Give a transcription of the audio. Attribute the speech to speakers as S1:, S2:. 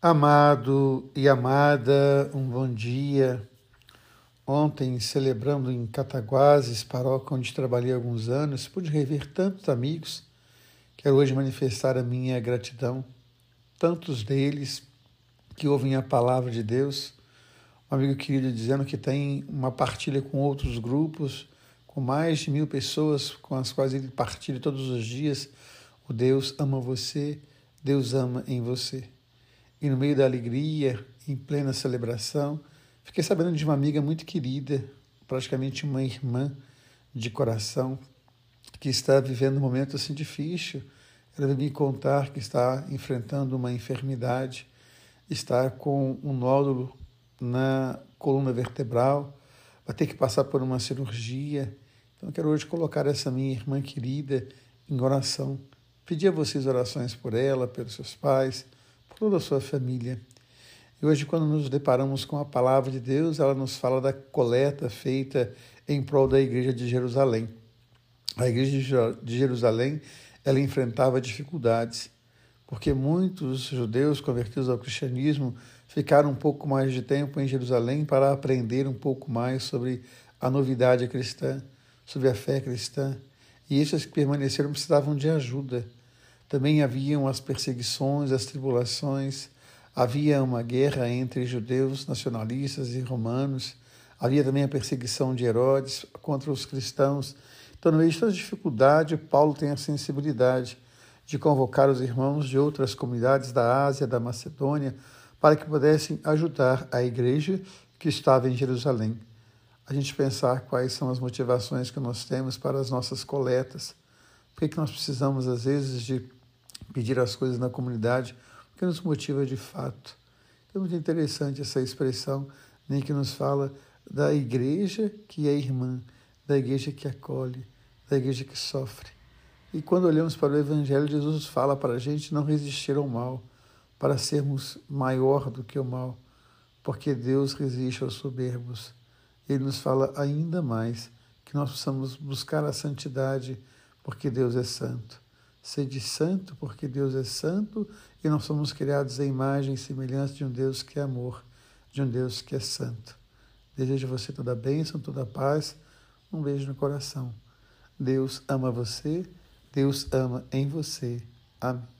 S1: Amado e amada, um bom dia. Ontem, celebrando em Cataguases, paróquia onde trabalhei alguns anos, pude rever tantos amigos. Quero hoje manifestar a minha gratidão, tantos deles que ouvem a palavra de Deus. Um amigo querido dizendo que tem uma partilha com outros grupos, com mais de mil pessoas com as quais ele partilha todos os dias. O Deus ama você, Deus ama em você. E no meio da alegria, em plena celebração, fiquei sabendo de uma amiga muito querida, praticamente uma irmã de coração, que está vivendo um momento assim difícil. Ela veio me contar que está enfrentando uma enfermidade, está com um nódulo na coluna vertebral, vai ter que passar por uma cirurgia. Então, quero hoje colocar essa minha irmã querida em oração. Pedir a vocês orações por ela, pelos seus pais, toda a sua família. E hoje, quando nos deparamos com a palavra de Deus, ela nos fala da coleta feita em prol da igreja de Jerusalém. A igreja de Jerusalém, ela enfrentava dificuldades, porque muitos judeus convertidos ao cristianismo ficaram um pouco mais de tempo em Jerusalém para aprender um pouco mais sobre a novidade cristã, sobre a fé cristã. E esses que permaneceram precisavam de ajuda. Também haviam as perseguições, as tribulações, havia uma guerra entre judeus nacionalistas e romanos, havia também a perseguição de Herodes contra os cristãos. Então, no meio de toda dificuldade, Paulo tem a sensibilidade de convocar os irmãos de outras comunidades da Ásia, da Macedônia, para que pudessem ajudar a igreja que estava em Jerusalém. A gente pensar quais são as motivações que nós temos para as nossas coletas. Por que, que nós precisamos, às vezes, de pedir as coisas na comunidade, o que nos motiva de fato. É muito interessante essa expressão, nem que nos fala da igreja que é irmã, da igreja que acolhe, da igreja que sofre. E quando olhamos para o Evangelho, Jesus fala para a gente não resistir ao mal, para sermos maior do que o mal, porque Deus resiste aos soberbos. Ele nos fala ainda mais que nós possamos buscar a santidade, porque Deus é santo. Sede santo, porque Deus é santo e nós somos criados à imagem e semelhança de um Deus que é amor, de um Deus que é santo. Desejo a você toda a bênção, toda a paz. Um beijo no coração. Deus ama você, Deus ama em você. Amém.